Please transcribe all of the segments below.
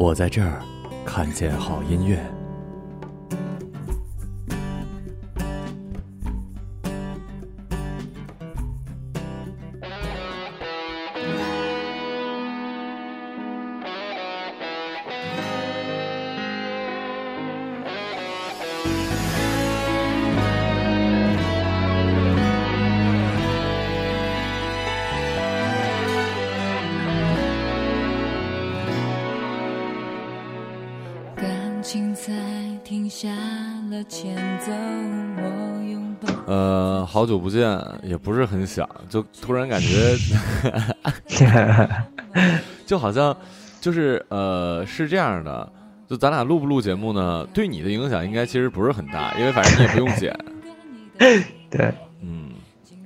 我在这儿看见好音乐。不见，也不是很想，就突然感觉，就好像就是呃是这样的，就咱俩录不录节目呢？对你的影响应该其实不是很大，因为反正你也不用剪，对，嗯，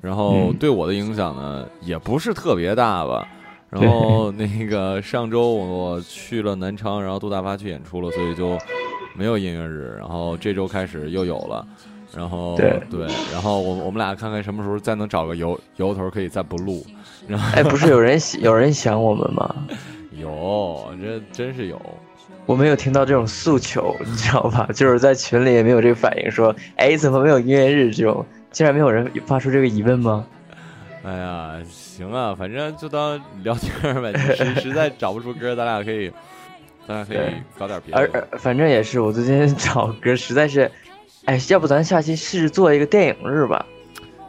然后嗯对我的影响呢也不是特别大吧。然后 那个上周我去了南昌，然后杜大发去演出了，所以就没有音乐日。然后这周开始又有了，然后对然后我我们俩看看什么时候再能找个由由头可以再不录。然后哎，不是有人有人想我们吗？有，这真是有。我没有听到这种诉求，你知道吧？就是在群里也没有这个反应，说，哎，怎么没有音乐日这种？竟然没有人发出这个疑问吗？哎呀，行啊，反正就当聊天儿呗。实实在找不出歌，咱俩可以，咱俩可以搞点别而的。而反正也是，我最近 找歌实在是，哎，要不咱下期试试做一个电影日吧？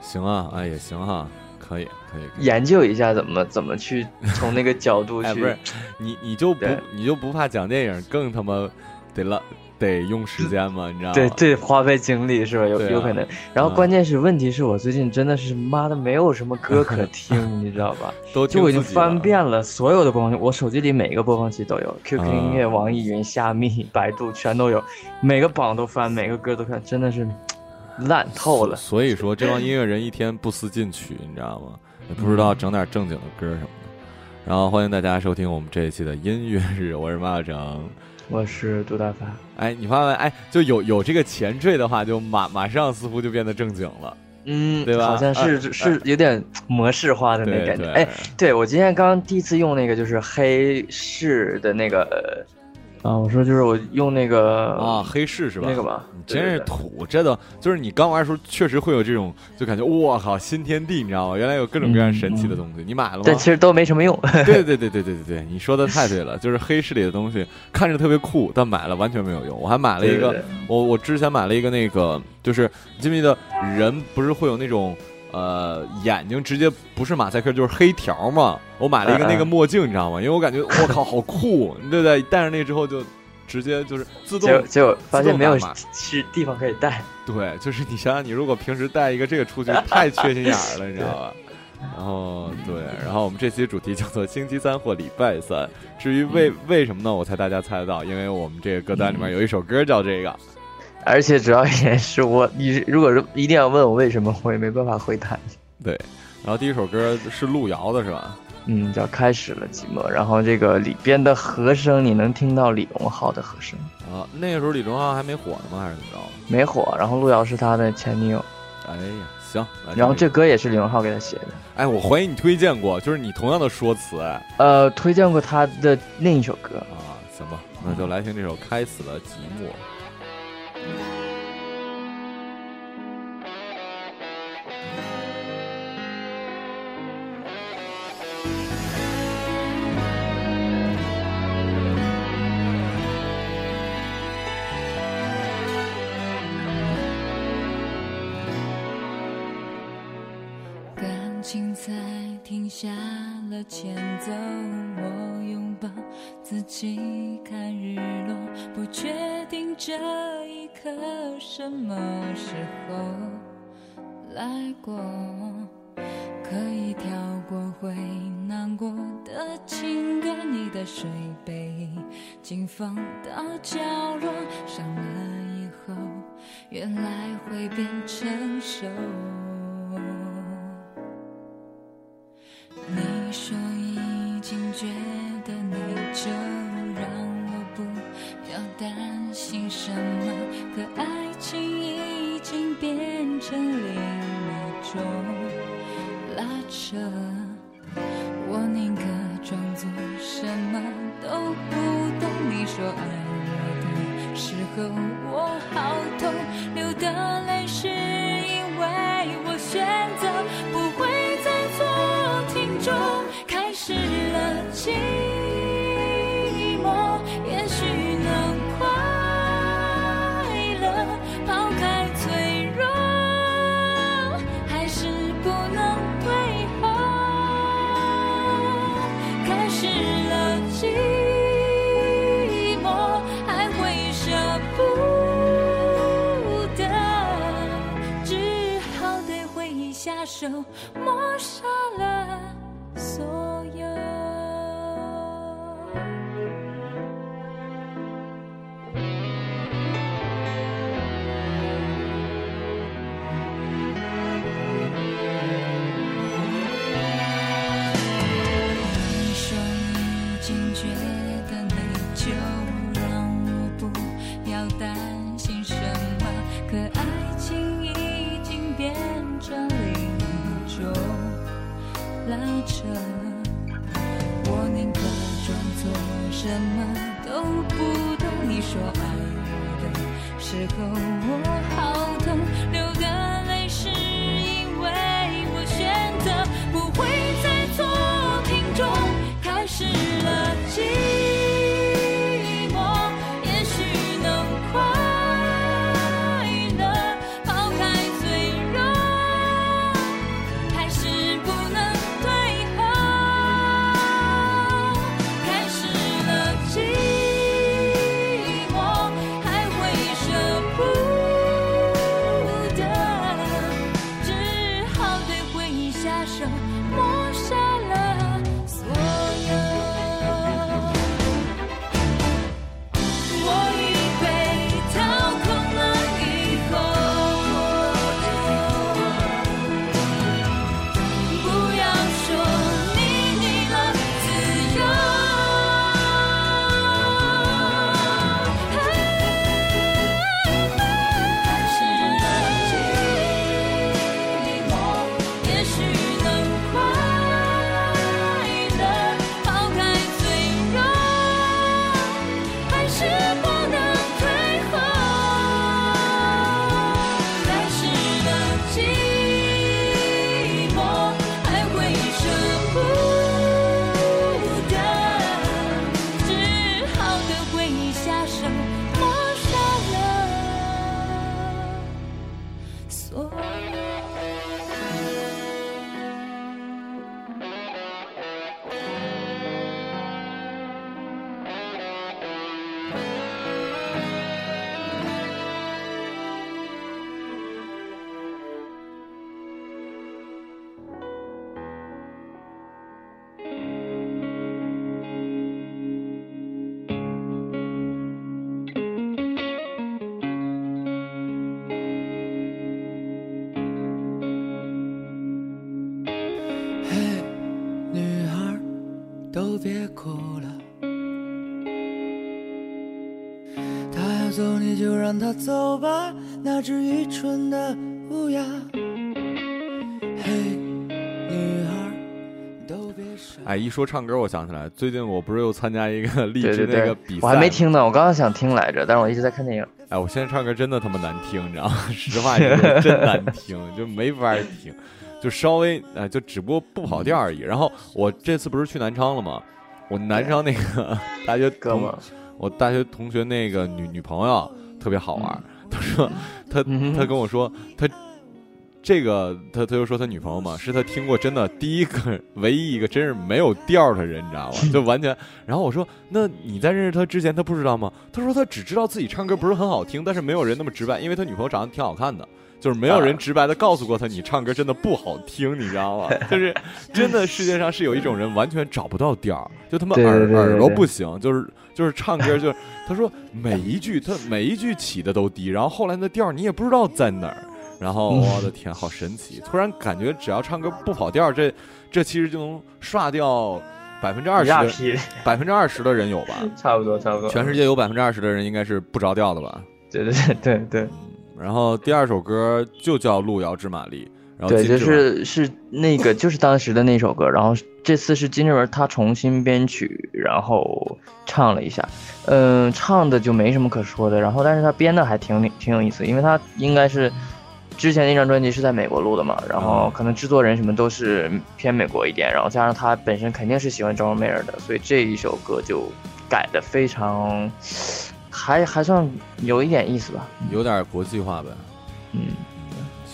行啊，哎也行哈，可以可以。可以研究一下怎么怎么去 从那个角度去。哎，不是，你你就不你就不怕讲电影更他妈得了得用时间嘛？你知道吗？对对，花费精力是吧？有、啊有可能。然后嗯关键是，问题是我最近真的是妈的没有什么歌可听，你知道吧？都就我已经翻遍了所有的播放器，我手机里每个播放器都有，QQ 音乐、嗯网易云、虾米、百度全都有，每个榜都翻，每个歌都看，真的是烂透了。所以说，这帮音乐人一天不思进取，你知道吗？也不知道整点正经的歌什么的。然后欢迎大家收听我们这一期的音乐日，我是马小成。我是杜大发，哎，你发现没？哎，就有有这个前缀的话，就马马上似乎就变得正经了。嗯，对吧好像是、呃是有点模式化的那感觉。对哎，对我今天刚第一次用那个就是黑市的那个，啊，我说就是我用那个啊，黑市是吧？那个吧你真是对对对土，这都就是你刚玩的时候，确实会有这种就感觉我靠新天地，你知道吗？原来有各种各样神奇的东西，你买了吗？但其实都没什么用。对对对对对对对，你说的太对了，就是黑市里的东西看着特别酷，但买了完全没有用。我还买了一个，对对对我我之前买了一个那个，就是你记不记得人不是会有那种呃眼睛直接不是马赛克就是黑条嘛？我买了一个那个墨镜，你知道吗？因为我感觉我靠好酷，对不对？戴上那个之后就直接就是自动结果发现没有是地方可以戴。对，就是你想想，你如果平时带一个这个出去，太缺心眼儿了，你知道吧？然后对，然后我们这期主题叫做星期三或礼拜三。至于为为什么呢？我猜大家猜得到，因为我们这个歌单里面有一首歌叫这个。而且主要也是我，你如果是一定要问我为什么，我也没办法回答。对，然后第一首歌是路遥的，是吧？嗯，叫开始了寂寞，然后这个里边的和声你能听到李荣浩的和声，啊，那个时候李荣浩还没火呢吗？还是怎么着？没火，然后路遥是他的前女友，哎呀，行。然后这歌也是李荣浩给他写的。哎，我怀疑你推荐过，就是你同样的说辞，哎呃，推荐过他的另一首歌，啊，行吧，那就来听这首《开始了寂寞》。情才停下了前奏，我拥抱自己看日落，不确定这一刻什么时候来过，可以跳过会难过的情歌，你的水杯紧放到角落，伤了以后。原来会变成熟。说已经觉得你就，让我不要担心什么。可爱情已经变成另一种拉扯，我宁可装作什么都不懂。你说爱我的时候我好痛，流的泪着，我宁可装作什么都不懂。你说爱我的时候我好痛，别哭了。他要走，你就让他走吧，那只愚蠢的乌鸦。嘿，女孩，都别傻。哎，一说唱歌，我想起来，最近我不是又参加一个励志那个比赛，我还没。听呢，我刚刚想听来着，但是我一直在看电影。哎，我现在唱歌真的他妈难听，你知道吗？实话真难听，就没法听，就稍微呃，就只不过不跑调而已。然后我这次不是去南昌了吗？我南昌那个 大学哥们，我大学同学那个女女朋友特别好玩他，说他他跟我说他这个他他就说他女朋友嘛，是他听过真的第一个唯一一个真是没有调的人，你知道吗？就完全。然后我说，那你在认识他之前，他不知道吗？他说他只知道自己唱歌不是很好听，但是没有人那么直白，因为他女朋友长得挺好看的。就是没有人啊直白的告诉过他你唱歌真的不好听，你知道吗？就是真的世界上是有一种人完全找不到调儿，就他们耳耳朵不行，就是就是唱歌就是他说每一句他每一句起的都低，然后后来那调儿你也不知道在哪儿。然后嗯我的天，好神奇！突然感觉只要唱歌不跑调儿，这这其实就能刷掉百分之二十百分之二十的人有吧？差不多差不多。全世界有百分之二十的人应该是不着调的吧？对对对对对然后第二首歌就叫《路遥知马力》，然后对，就是是那个就是当时的那首歌，然后这次是金志文他重新编曲，然后唱了一下，嗯，唱的就没什么可说的，然后但是他编的还挺挺有意思，因为他应该是之前那张专辑是在美国录的嘛，然后嗯可能制作人什么都是偏美国一点，然后加上他本身肯定是喜欢 John Mayer 的，所以这一首歌就改的非常，还还算有一点意思吧，有点国际化呗。嗯。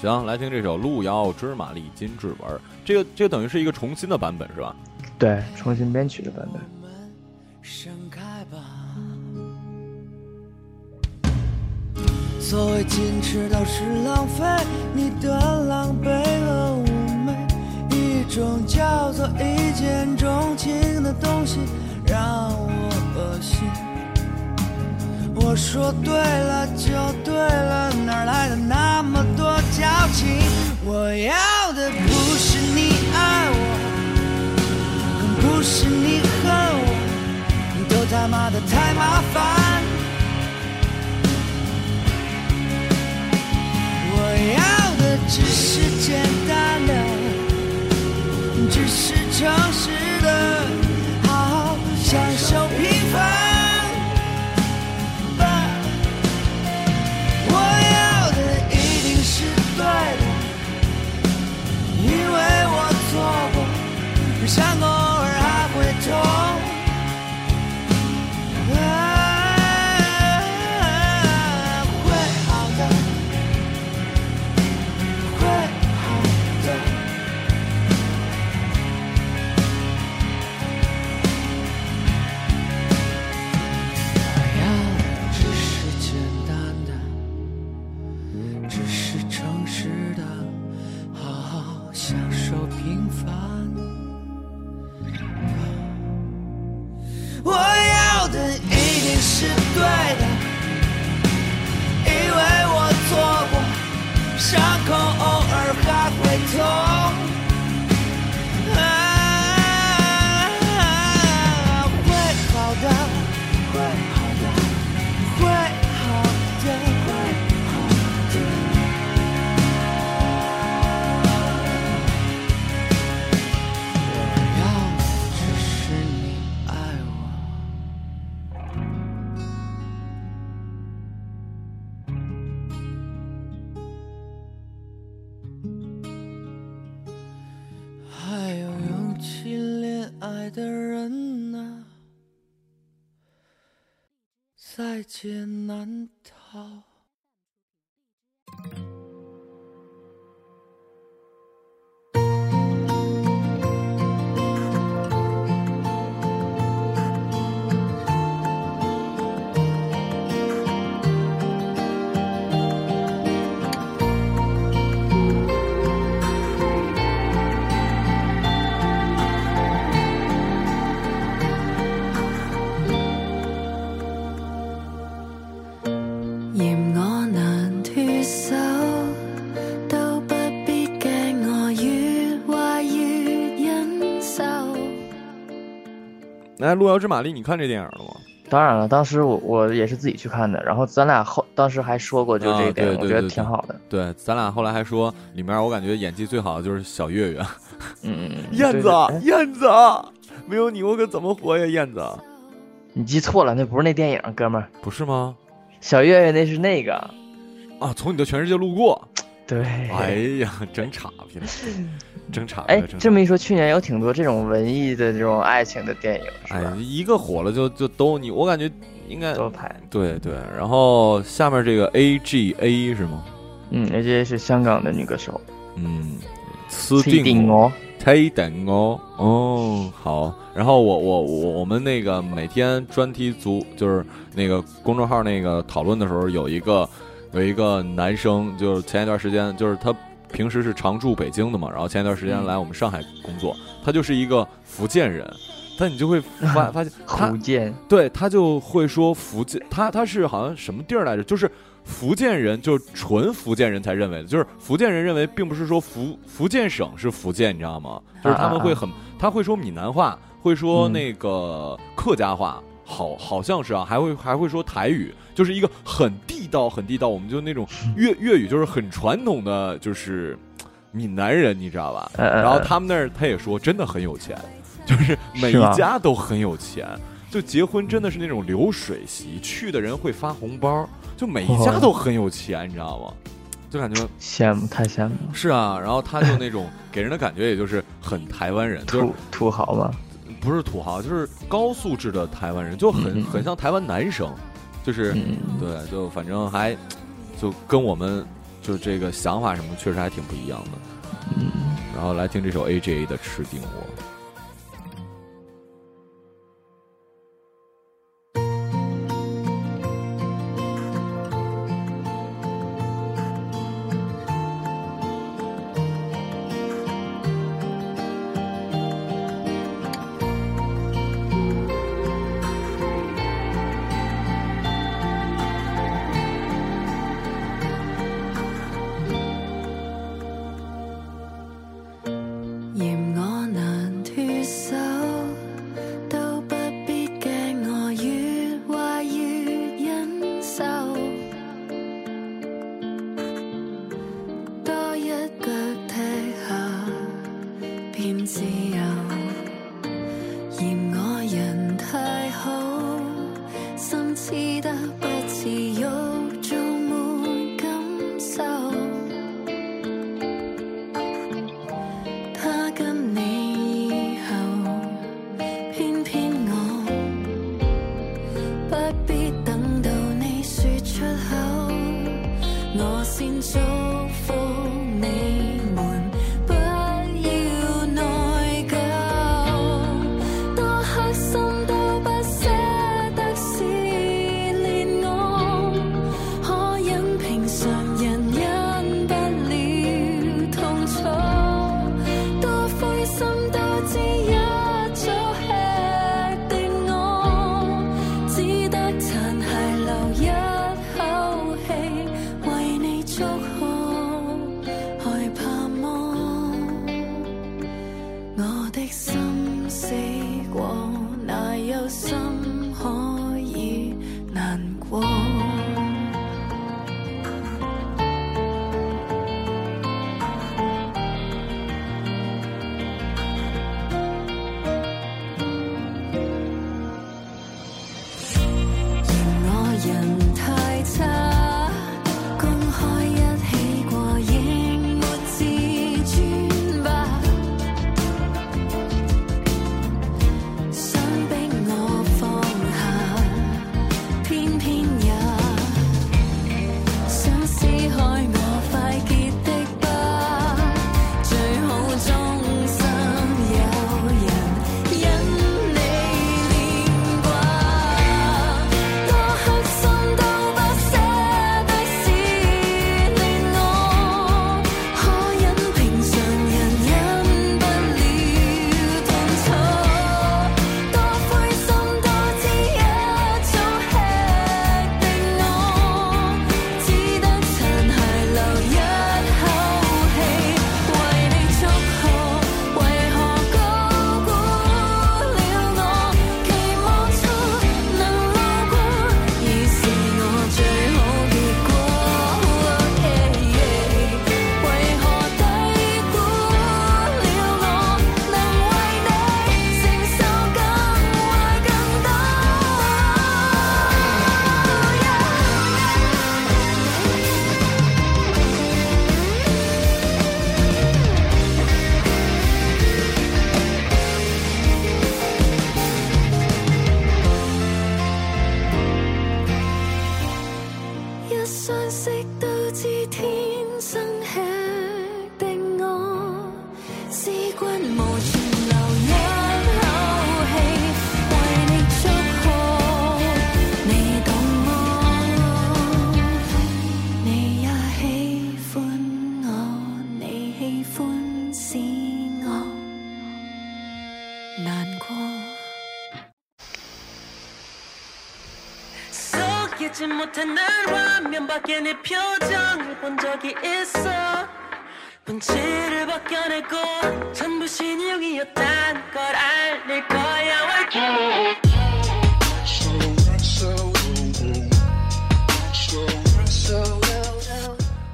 行，来听这首《路遥知马力》，金志文。这个这个等于是一个重新的版本是吧？对，重新编曲的版本。盛开吧。所谓矜持都是浪费，你的狼狈和妩媚，一种叫做一见钟情的东西让我恶心。我说对了就对了，哪来的那么多矫情？我要的不是你爱我。更不是你恨我，你都他妈的太麻烦。我要的只是简单的，只是诚实的人呐、在劫难逃。来，《路遥知马力》，你看这电影了吗？当然了，当时我我也是自己去看的，然后咱俩后当时还说过，就这电影，我觉得对对对挺好的。对，咱俩后来还说里面我感觉演技最好的就是小岳岳。嗯嗯嗯，燕子对对，哎燕子，没有你我可怎么活呀？燕子，你记错了，那不是那电影，哥们儿，不是吗？小岳岳那是那个。啊，从你的全世界路過。对，哎呀，真傻逼了，真傻逼哎了，真，这么一说，去年有挺多这种文艺的这种爱情的电影，是哎吧？，一个火了就就都你，我感觉应该都拍。对对。然后下面这个 A G A 是吗？嗯，，A G A 是香港的女歌手，嗯，私崔定我。哦。推等哦，哦，好。然后我我我我们那个每天专题组就是那个公众号那个讨论的时候，有一个有一个男生，就是前一段时间，就是他平时是常驻北京的嘛，然后前一段时间嗯。来我们上海工作，他就是一个福建人，但你就会发发现他福建。对他就会说福建，他他是好像什么地儿来着？就是福建人，就是纯福建人才认为的，就是福建人认为，并不是说福福建省是福建，你知道吗？就是他们会很，他会说闽南话，会说嗯。那个客家话，好好像是啊，还会还会说台语，就是一个很地道很地道，我们就那种粤粤语就是很传统的，就是闽南人，你知道吧？呃然后他们那儿他也说真的很有钱，就是每一家都很有钱，就结婚真的是那种流水席，去的人会发红包，就每一家哦都很有钱，你知道吗？就感觉羡慕太羡慕了，是啊，然后他就那种给人的感觉也就是很台湾人，就是土土豪嘛，不是土豪，就是高素质的台湾人，就很嗯很像台湾男生，就是嗯，对，就反正还就跟我们就这个想法什么确实还挺不一样的。嗯然后来听这首 A J A 的《吃定我》。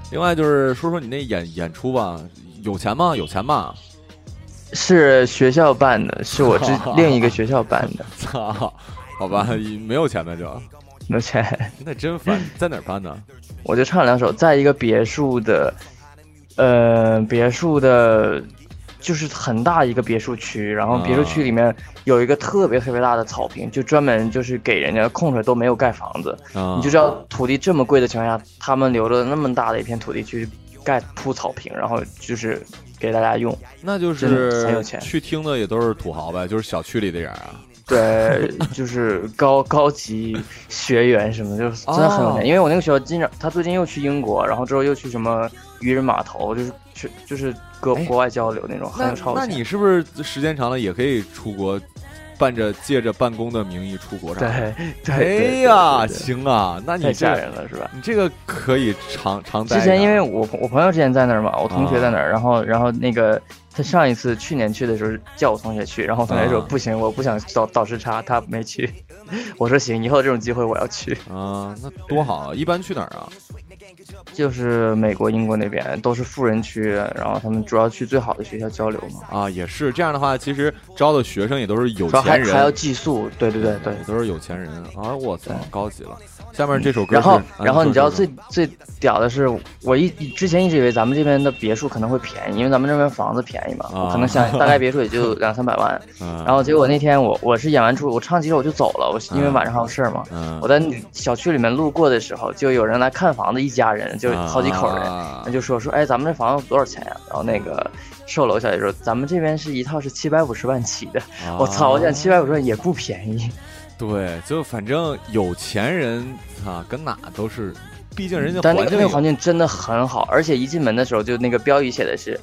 另外就是说说你那演演出吧，有钱吗？有钱吧？是学校办的，是我之另一个学校办的，操，好吧，没有钱那就，没有钱。那真烦。在哪儿办呢？我就唱了两首，在一个别墅的，呃，别墅的，就是很大一个别墅区，然后别墅区里面有一个特别特别大的草坪，就专门就是给人家空出来都没有盖房子。啊你就知道土地这么贵的情况下，他们留了那么大的一片土地去盖铺草坪，然后就是给大家用。那就是很有钱是去听的也都是土豪呗，就是小区里的人啊。对，就是高高级学员什么，就是真的很有钱。哦因为我那个学校经常，他最近又去英国，然后之后又去什么渔人码头，就是去就是国哎国外交流那种，很超有钱。那你是不是时间长了也可以出国，办着借着办公的名义出国？对对哎呀，行啊，那你太吓人了，是吧？你这个可以常常待。之前因为我我朋友之前在那儿嘛，我同学在那儿，然后然后那个他上一次去年去的时候叫我同学去，然后我同学说啊不行，我不想倒倒时差，他没去。我说行，以后这种机会我要去。啊，那多好啊！一般去哪儿啊？就是美国、英国那边都是富人区，然后他们主要去最好的学校交流嘛，啊，也是这样的话，其实招的学生也都是有钱人，还要寄宿。对对对对。都是有钱人啊！我操，高级了。下面这首歌然后，然后你知道最最屌的是，我一之前一直以为咱们这边的别墅可能会便宜，因为咱们这边房子便宜嘛，啊我可能想大概 别墅也就两三百万。嗯然后结果那天我我是演完出，我唱几首我就走了，我因为晚上还有事儿嘛。嗯，我在小区里面路过的时候，就有人来看房子，一家人就好几口人，啊那就说说，哎，咱们这房子多少钱呀、然后那个售楼小姐说，咱们这边是一套是七百五十万起的。我操，我想七百五十万也不便宜。对，就反正有钱人啊，跟哪都是，毕竟人家但那个那个环境真的很好，而且一进门的时候就那个标语写的是，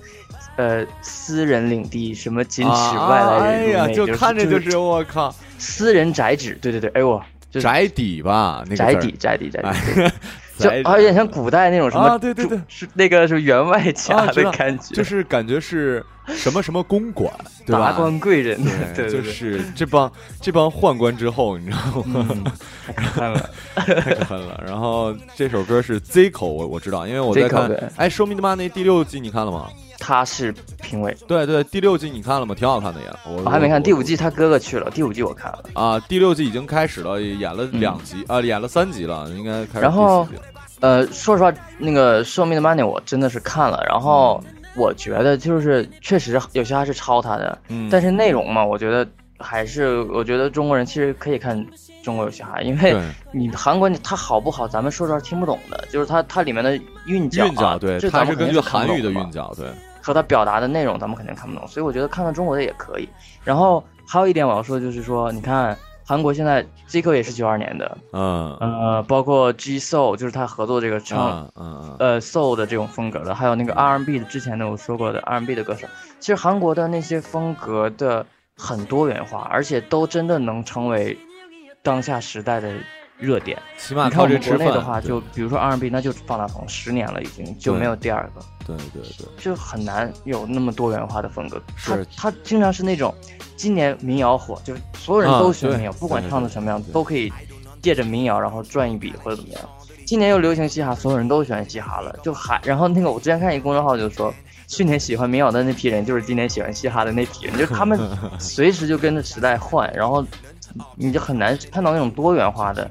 呃，私人领地，什么禁止外啊来人入哎呀，就看着就就是我靠，私人宅址，对对对，哎呦，就是宅邸吧，那个宅邸，宅邸，宅邸，哎，就宅有点像古代那种什么，啊对对对，是那个是员外家的感觉，就是感觉是什么什么公馆，对吧？达官贵人，对，对，就对是这帮这帮宦官之后，你知道吗？嗯，太看了，太可恨了。然后这首歌是 Zico，我我知道，因为我在看对。哎，《Show Me the Money》第六季你看了吗？他是评委，对对，第六季你看了吗？挺好看的呀，我我还没看第五季季，他哥哥去了，第五季我看了。啊。第六季已经开始了，演了两集啊，演了三集了，应该开始嗯然后。呃，说实话，那个《Show Me the Money》我真的是看了，然后嗯我觉得就是确实有些还是抄他的，嗯，但是内容嘛，我觉得还是我觉得中国人其实可以看中国有嘻哈，因为你韩国它好不好，咱们说实话听不懂的，就是它它里面的韵脚、啊，韵脚，对，这它是根据韩语的韵脚，对，和他表达的内容，咱们肯定看不懂，所以我觉得看看中国的也可以。然后还有一点我要说，就是说，你看韩国现在 Zico 也是九二年的，嗯呃，包括 G Soul 就是他合作这个唱、嗯，呃 Soul 的这种风格的，还有那个 R&B 的之前的我说过的 R&B 的歌手，其实韩国的那些风格的很多元化，而且都真的能成为当下时代的热点。起码你看我们靠这吃饭国内的话，就比如说 R&B，那就方大同十年了，已经就没有第二个。对对对，就很难有那么多元化的风格。他是他经常是那种，今年民谣火，就是所有人啊都喜欢民谣，不管唱的什么样对，都可以借着民谣然后赚一笔或者怎么样。今年又流行嘻哈，所有人都喜欢嘻哈了，就还然后那个我之前看一个公众号就说，去年喜欢民谣的那批人就是今年喜欢嘻哈的那批人，就是他们 随时就跟着时代换，然后你就很难看到那种多元化的。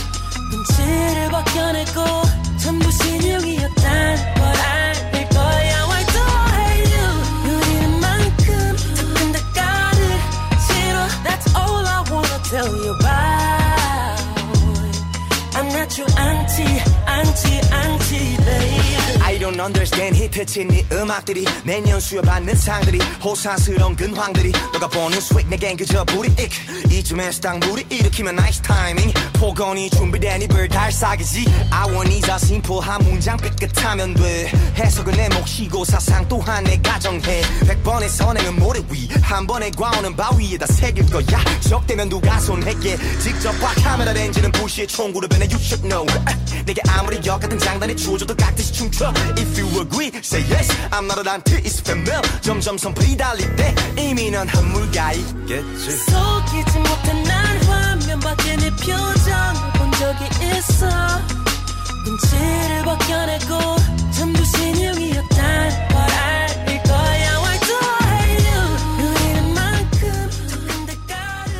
눈치를 벗겨내고 전부 신용이었단 걸 알 understand 히트친 네 음악들이 매년 수여받는 상들이 호사스러운 근황들이 너가 보는 스웩 내겐 그저 불이익 이쯤에서 딱 무리 일으키면 나이스 타이밍 폭언이 준비된 이별 달싹이지. I want is a simple 한 문장 삐끗하면 돼. 해석은 내 몫이고 사상 또한 내 가정해. 백 번의 선행은 모래 위한 번의 과오는 바위에다 새길 거야. 적대면 누가 손해게? 직접 봐 카메라 렌즈는 부시의 총구로 변해 you should know. 내게 아무리 역같은 장단에 주어줘도 깍듯이 춤춰. If you agree say yes I'm not an anti it's familiar 점점 선풀이 달릴 때 이미 넌 한물가 있겠지 속이지 못한 난 화면 밖에 내 표정을 본 적이 있어 눈치를 벗겨내고 전부 신용이었단 걸 알릴 거야 Why do I hate you 우리는 만큼 적은 대가를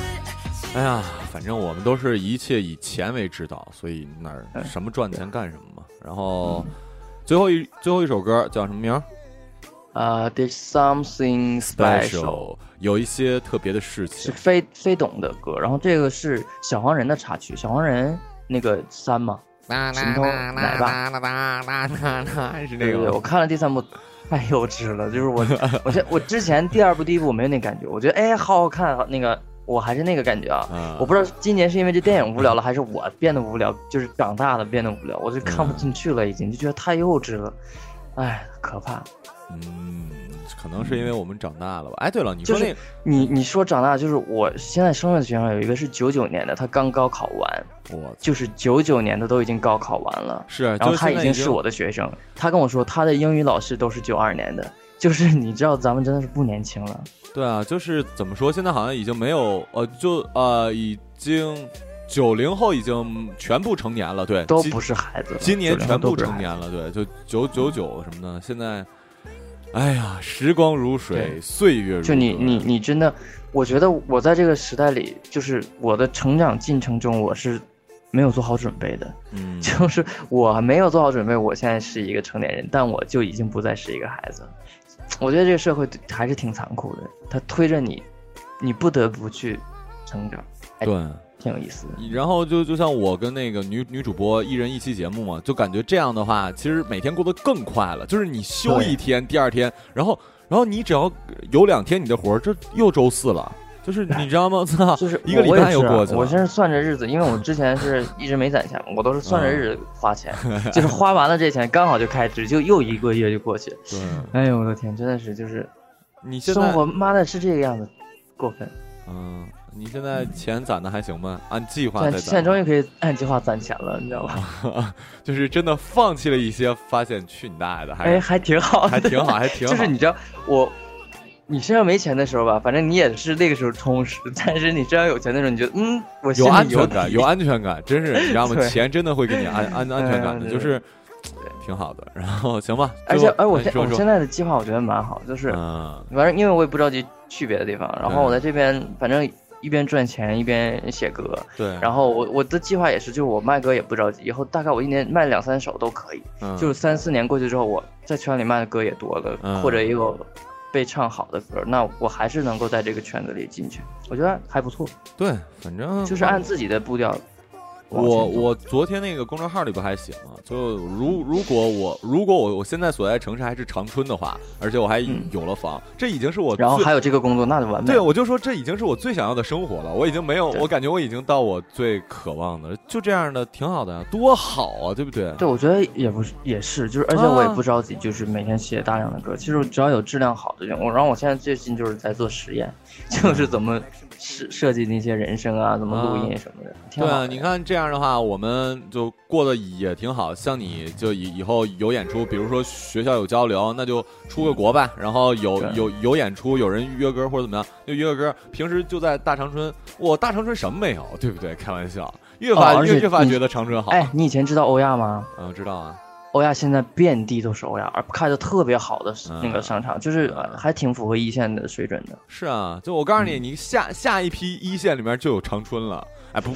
哎呀，反正我们都是一切以钱为指导，所以哪儿什么赚钱干什么嘛。然后 最后一最后一首歌叫什么名？儿啊、e e s something special，有一些特别的事情。是非非懂的歌，然后这个是小黄人的插曲，小黄人那个三嘛，神偷奶爸，是对对对，我看了第三部。太幼稚了，就是我，我这我之前第二部、第一部我没有那感觉，我觉得哎好好看，那个我还是那个感觉啊。嗯我不知道今年是因为这电影无聊了，还是我变得无聊，就是长大了变得无聊，我就看不进去了，已经就觉得太幼稚了，哎，可怕。嗯，可能是因为我们长大了吧。哎，对了，你说那就是你你说长大，就是我现在生日的学生有一个是九九年的，他刚高考完，我就是九九年的都已经高考完了，是，然后他已经是我的学生，他跟我说他的英语老师都是九二年的，就是你知道咱们真的是不年轻了，对啊，就是怎么说，现在好像已经没有呃，就呃，已经九零后已经全部成年了，对，都不是孩子了，今年全部成年了，对，就九九九什么的，现在，哎呀，时光如水，岁月如就你你你真的，我觉得我在这个时代里，就是我的成长进程中，我是没有做好准备的，嗯，就是我没有做好准备，我现在是一个成年人，但我就已经不再是一个孩子了。我觉得这个社会还是挺残酷的，它推着你，你不得不去成长，哎对。挺有意思的。然后就就像我跟那个女女主播一人一期节目嘛，就感觉这样的话，其实每天过得更快了。就是你休一天，第二天，然后然后你只要有两天你的活儿，这又周四了。就是你知道吗？操，就是一个礼拜又过去了。我现在算着日子，因为我之前是一直没攒钱，我都是算着日子花钱，就是花完了这钱刚好就开支，就又一个月就过去。对，哎呦我的天，真的是就是你现在生活，妈的是这个样子，过分。嗯，你现在钱攒的还行吗？按计划在现在终，于可以按计划攒钱了，你知道吧？就是真的放弃了一些，发现去你大爷的，还哎，还挺好，还挺好，还挺好。就是你知道我，你身上没钱的时候吧，反正你也是那个时候充实，但是你身上有钱的时候，你觉得嗯，我心有安全感，有安全感，真是你知道吗？钱真的会给你安安 安全感的，就是挺好的。然后行吧，而且而我现我现在的计划我觉得蛮好，就是嗯反正因为我也不着急去别的地方，然后我在这边反正一边赚钱一边写歌，对，然后我我的计划也是，就是我卖歌也不着急，以后大概我一年卖两三首都可以，嗯就是三四年过去之后，我在圈里卖的歌也多了，嗯或者也有被唱好的歌，那我还是能够在这个圈子里进去，我觉得还不错，对，反正就是按自己的步调往我。我昨天那个公众号里不还写吗？就如如果我如果我我现在所在城市还是长春的话，而且我还嗯有了房，这已经是我然后还有这个工作，那就完美对，我就说这已经是我最想要的生活了，我已经没有，我感觉我已经到我最渴望的，就这样的挺好的，多好啊，对不对？对，我觉得也不是，也是，就是，而且我也啊不着急，就是每天写大量的歌。其实只要有质量好的就，我然后我现在最近就是在做实验，就是怎么设设计那些人声啊，怎么录音什么的，挺对啊，你看这样的话，我们就过得也挺好。像你就以以后有演出，比如说学校有交流，那就出个国吧。然后有有有演出，有人约歌或者怎么样，就约个歌。平时就在大长春，我大长春什么没有，对不对？开玩笑，越发、越越发觉得长春好。哎，你以前知道欧亚吗？嗯，我知道啊。欧亚现在遍地都是欧亚，而开的特别好的嗯那个商场，就是嗯还挺符合一线的水准的。是啊，就我告诉你，嗯你下下一批一线里面就有长春了。哎不，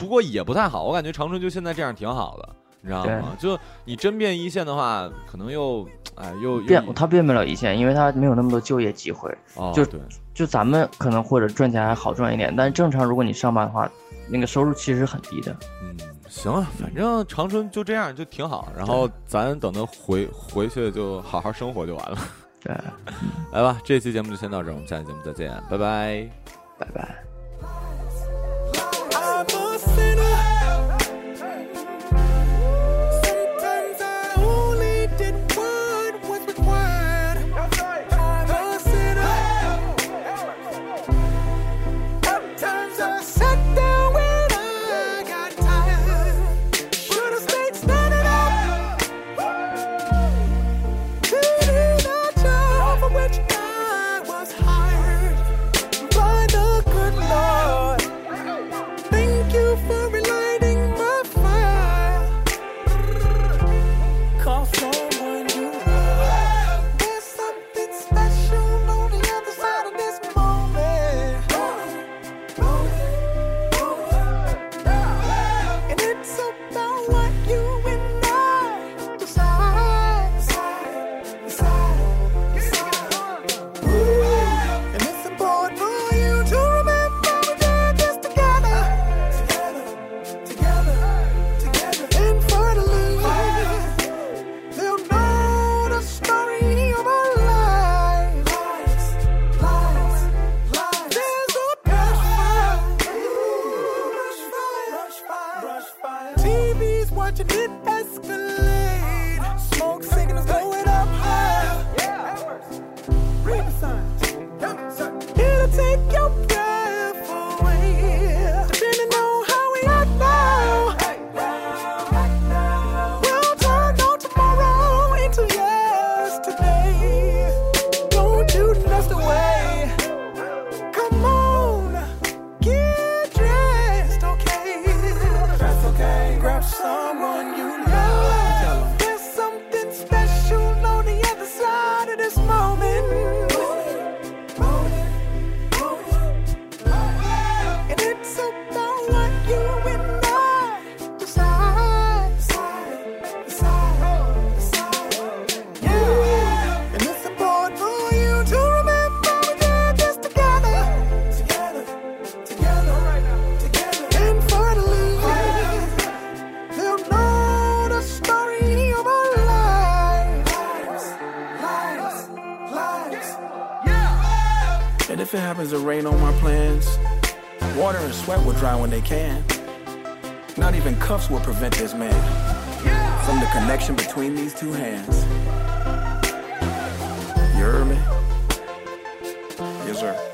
不过也不太好，我感觉长春就现在这样挺好的，你知道吗？就你真变一线的话，可能又哎又变，他变不了一线，因为他没有那么多就业机会。哦，就就咱们可能或者赚钱还好赚一点，但正常如果你上班的话，那个收入其实很低的。嗯，行啊，反正长春就这样就挺好，然后咱等他回回去就好好生活就完了。对，来吧，这期节目就先到这儿，我们下期节目再见，拜拜，拜拜。of rain on my plans. Water and sweat will dry when they can. Not even cuffs will prevent this man from the connection between these two hands. You heard me? Yes, sir.